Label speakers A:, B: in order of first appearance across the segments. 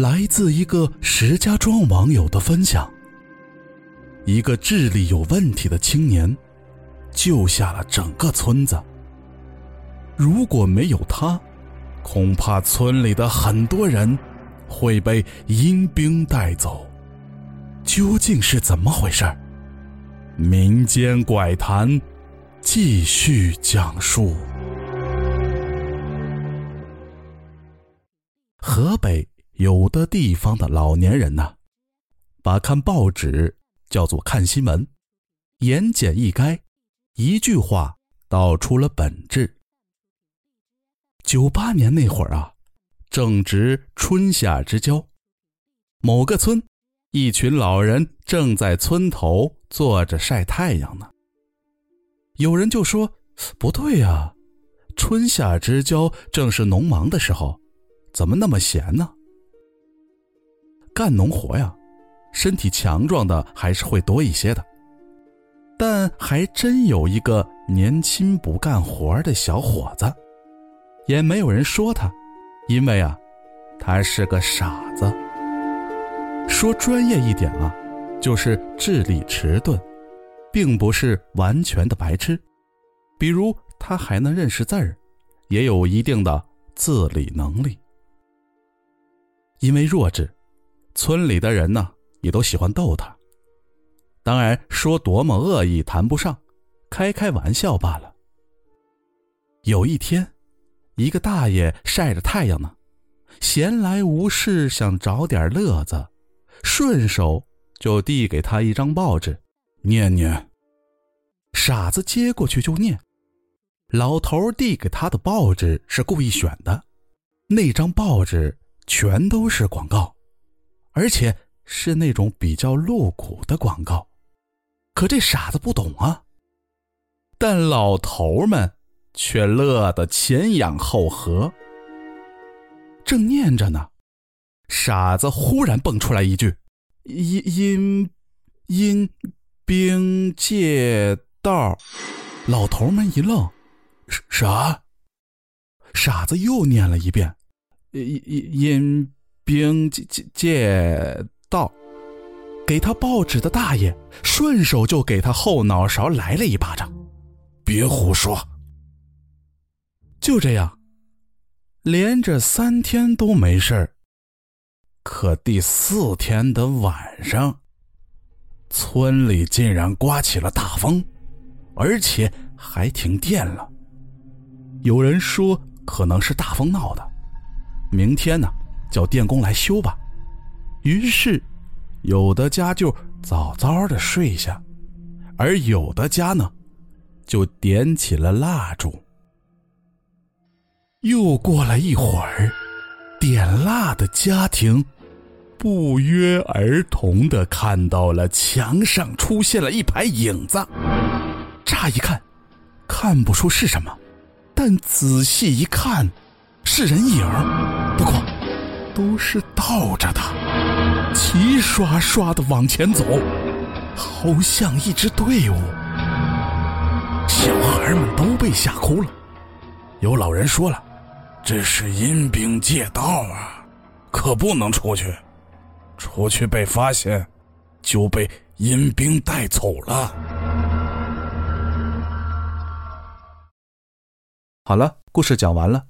A: 来自一个石家庄网友的分享：一个智力有问题的青年，救下了整个村子。如果没有他，恐怕村里的很多人会被阴兵带走。究竟是怎么回事？民间怪谈继续讲述。河北。有的地方的老年人呢，把看报纸叫做看新闻，言简意赅，一句话道出了本质。九八年那会儿啊，正值春夏之交，某个村，一群老人正在村头坐着晒太阳呢。有人就说：“不对呀，春夏之交正是农忙的时候，怎么那么闲呢？”干农活呀，身体强壮的还是会多一些的。但还真有一个年轻不干活的小伙子，也没有人说他，因为啊，他是个傻子。说专业一点啊，就是智力迟钝，并不是完全的白痴。比如他还能认识字儿，也有一定的自理能力。因为弱智。村里的人呢，也都喜欢逗他。当然，说多么恶意谈不上，开开玩笑罢了。有一天，一个大爷晒着太阳呢，闲来无事想找点乐子，顺手就递给他一张报纸，念念。傻子接过去就念。老头递给他的报纸是故意选的，那张报纸全都是广告。而且是那种比较露骨的广告，可这傻子不懂啊。但老头们却乐得前仰后合。正念着呢，傻子忽然蹦出来一句：“阴阴阴兵借道。”老头们一愣：“啥？”傻子又念了一遍：“阴阴阴。”兵借借借道，给他报纸的大爷顺手就给他后脑勺来了一巴掌。别胡说！就这样，连着三天都没事可第四天的晚上，村里竟然刮起了大风，而且还停电了。有人说可能是大风闹的。明天呢？叫电工来修吧。于是，有的家就早早的睡下，而有的家呢，就点起了蜡烛。又过了一会儿，点蜡的家庭不约而同的看到了墙上出现了一排影子。乍一看，看不出是什么，但仔细一看，是人影。不过。都是倒着的，齐刷刷的往前走，好像一支队伍。小孩们都被吓哭了。有老人说了：“这是阴兵借道啊，可不能出去，出去被发现，就被阴兵带走了。”好了，故事讲完了。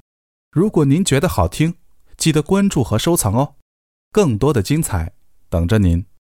A: 如果您觉得好听，记得关注和收藏哦，更多的精彩等着您。